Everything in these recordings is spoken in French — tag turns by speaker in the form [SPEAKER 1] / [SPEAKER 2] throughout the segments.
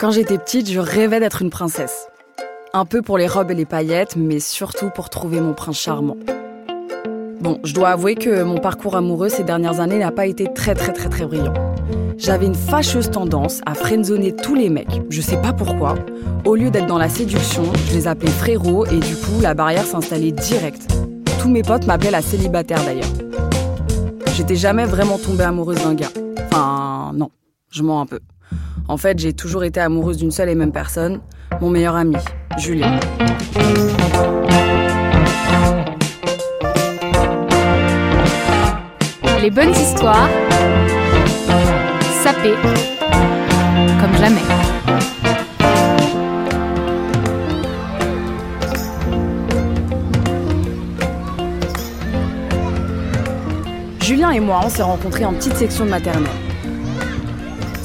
[SPEAKER 1] Quand j'étais petite, je rêvais d'être une princesse. Un peu pour les robes et les paillettes, mais surtout pour trouver mon prince charmant. Bon, je dois avouer que mon parcours amoureux ces dernières années n'a pas été très très très très brillant. J'avais une fâcheuse tendance à friendzoner tous les mecs, je sais pas pourquoi. Au lieu d'être dans la séduction, je les appelais frérots et du coup la barrière s'installait direct. Tous mes potes m'appelaient la célibataire d'ailleurs. J'étais jamais vraiment tombée amoureuse d'un gars. Enfin, non, je mens un peu. En fait, j'ai toujours été amoureuse d'une seule et même personne, mon meilleur ami, Julien.
[SPEAKER 2] Les bonnes histoires, sapées comme jamais.
[SPEAKER 1] Julien et moi, on s'est rencontrés en petite section de maternelle.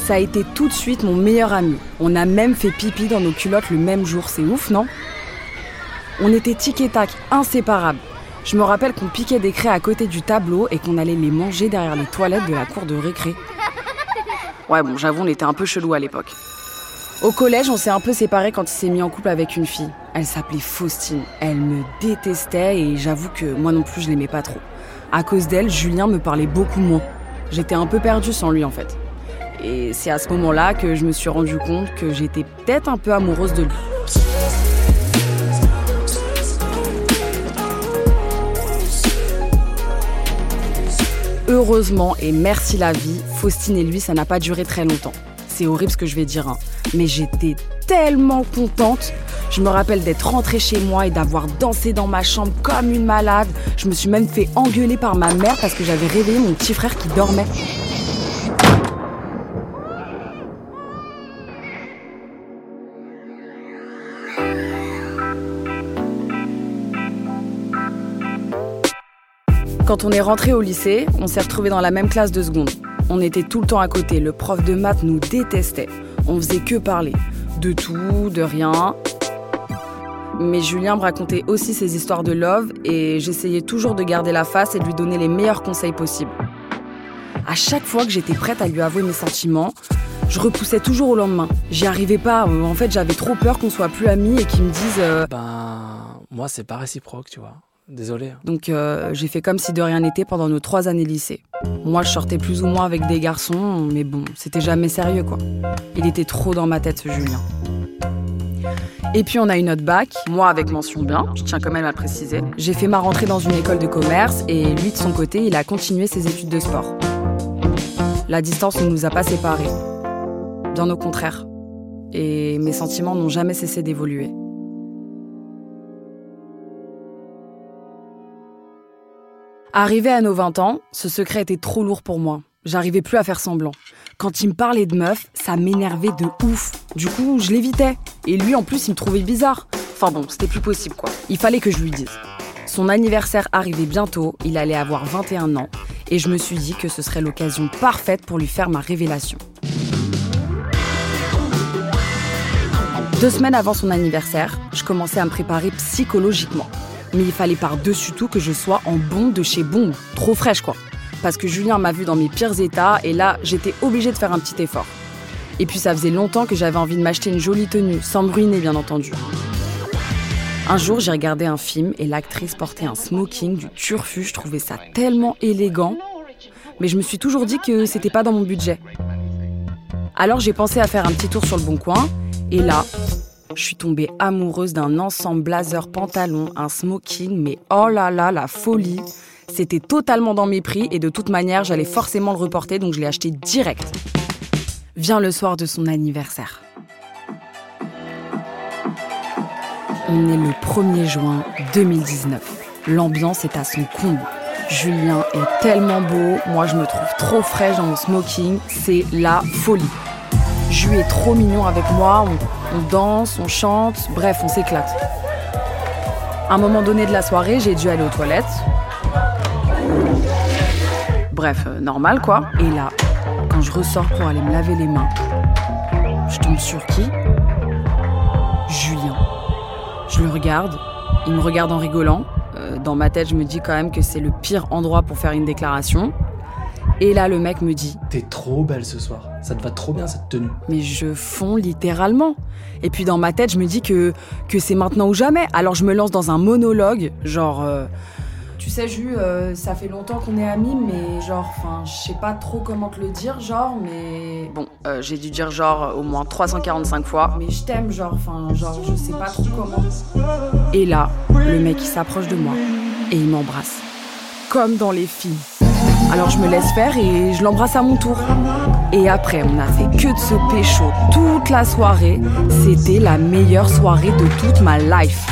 [SPEAKER 1] Ça a été tout de suite mon meilleur ami. On a même fait pipi dans nos culottes le même jour, c'est ouf, non? On était tic et tac, inséparables. Je me rappelle qu'on piquait des craies à côté du tableau et qu'on allait les manger derrière les toilettes de la cour de récré. Ouais, bon, j'avoue, on était un peu chelou à l'époque. Au collège, on s'est un peu séparés quand il s'est mis en couple avec une fille. Elle s'appelait Faustine. Elle me détestait et j'avoue que moi non plus, je l'aimais pas trop. À cause d'elle, Julien me parlait beaucoup moins. J'étais un peu perdue sans lui en fait. Et c'est à ce moment-là que je me suis rendu compte que j'étais peut-être un peu amoureuse de lui. Heureusement et merci la vie, Faustine et lui, ça n'a pas duré très longtemps. C'est horrible ce que je vais dire, hein. mais j'étais tellement contente. Je me rappelle d'être rentrée chez moi et d'avoir dansé dans ma chambre comme une malade. Je me suis même fait engueuler par ma mère parce que j'avais réveillé mon petit frère qui dormait. Quand on est rentré au lycée, on s'est retrouvés dans la même classe de seconde. On était tout le temps à côté. Le prof de maths nous détestait. On faisait que parler. De tout, de rien. Mais Julien me racontait aussi ses histoires de love et j'essayais toujours de garder la face et de lui donner les meilleurs conseils possibles. À chaque fois que j'étais prête à lui avouer mes sentiments, je repoussais toujours au lendemain. J'y arrivais pas. En fait, j'avais trop peur qu'on soit plus amis et qu'il me dise. euh,
[SPEAKER 3] Ben, moi, c'est pas réciproque, tu vois. Désolé.
[SPEAKER 1] Donc euh, j'ai fait comme si de rien n'était pendant nos trois années lycée. Moi, je sortais plus ou moins avec des garçons, mais bon, c'était jamais sérieux quoi. Il était trop dans ma tête ce Julien. Et puis on a eu notre bac, moi avec mention bien, je tiens quand même à le préciser. J'ai fait ma rentrée dans une école de commerce et lui de son côté, il a continué ses études de sport. La distance ne nous a pas séparés. Bien au contraire. Et mes sentiments n'ont jamais cessé d'évoluer. Arrivé à nos 20 ans, ce secret était trop lourd pour moi. J'arrivais plus à faire semblant. Quand il me parlait de meuf, ça m'énervait de ouf. Du coup, je l'évitais. Et lui, en plus, il me trouvait bizarre. Enfin bon, c'était plus possible quoi. Il fallait que je lui dise. Son anniversaire arrivait bientôt, il allait avoir 21 ans, et je me suis dit que ce serait l'occasion parfaite pour lui faire ma révélation. Deux semaines avant son anniversaire, je commençais à me préparer psychologiquement. Mais il fallait par-dessus tout que je sois en bon de chez bon, trop fraîche quoi. Parce que Julien m'a vu dans mes pires états et là, j'étais obligée de faire un petit effort. Et puis ça faisait longtemps que j'avais envie de m'acheter une jolie tenue, sans me ruiner bien entendu. Un jour, j'ai regardé un film et l'actrice portait un smoking du turfu, je trouvais ça tellement élégant. Mais je me suis toujours dit que c'était pas dans mon budget. Alors j'ai pensé à faire un petit tour sur le bon coin et là, je suis tombée amoureuse d'un ensemble blazer pantalon, un smoking, mais oh là là, la folie. C'était totalement dans mes prix et de toute manière, j'allais forcément le reporter, donc je l'ai acheté direct. Vient le soir de son anniversaire. On est le 1er juin 2019. L'ambiance est à son comble. Julien est tellement beau, moi je me trouve trop fraîche dans mon smoking, c'est la folie. Jules est trop mignon avec moi, on, on danse, on chante, bref, on s'éclate. À un moment donné de la soirée, j'ai dû aller aux toilettes. Bref, euh, normal quoi. Et là, quand je ressors pour aller me laver les mains, je tombe sur qui? Julien. Je le regarde, il me regarde en rigolant. Euh, dans ma tête, je me dis quand même que c'est le pire endroit pour faire une déclaration. Et là, le mec me dit
[SPEAKER 3] T'es trop belle ce soir. Ça te va trop bien cette tenue.
[SPEAKER 1] Mais je fonds littéralement. Et puis dans ma tête, je me dis que, que c'est maintenant ou jamais. Alors je me lance dans un monologue, genre. euh, tu sais, Ju, euh, ça fait longtemps qu'on est amis, mais genre, enfin, je sais pas trop comment te le dire, genre, mais. Bon, euh, j'ai dû dire genre au moins 345 fois. Mais je t'aime, genre, enfin, genre, je sais pas trop comment. Et là, le mec, il s'approche de moi et il m'embrasse. Comme dans les films. Alors je me laisse faire et je l'embrasse à mon tour. Et après, on a fait que de se pécho toute la soirée. C'était la meilleure soirée de toute ma life.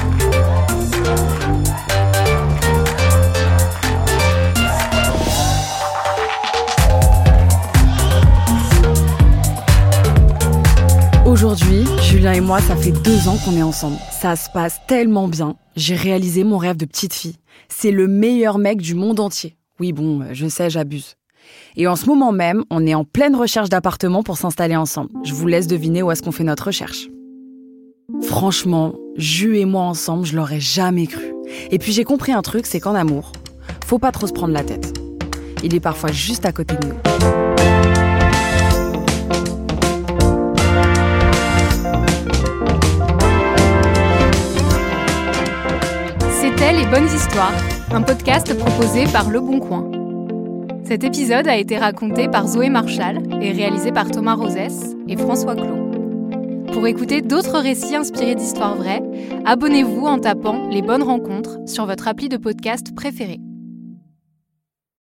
[SPEAKER 1] Aujourd'hui, Julien et moi, ça fait deux ans qu'on est ensemble. Ça se passe tellement bien. J'ai réalisé mon rêve de petite fille. C'est le meilleur mec du monde entier. Oui, bon, je sais, j'abuse. Et en ce moment même, on est en pleine recherche d'appartement pour s'installer ensemble. Je vous laisse deviner où est-ce qu'on fait notre recherche. Franchement, Ju et moi ensemble, je l'aurais jamais cru. Et puis j'ai compris un truc, c'est qu'en amour, faut pas trop se prendre la tête. Il est parfois juste à côté de nous.
[SPEAKER 2] C'était Les Bonnes Histoires, un podcast proposé par Le Bon Coin. Cet épisode a été raconté par Zoé Marshall et réalisé par Thomas Rosès et François Clos. Pour écouter d'autres récits inspirés d'histoires vraies, abonnez-vous en tapant Les Bonnes Rencontres sur votre appli de podcast préféré.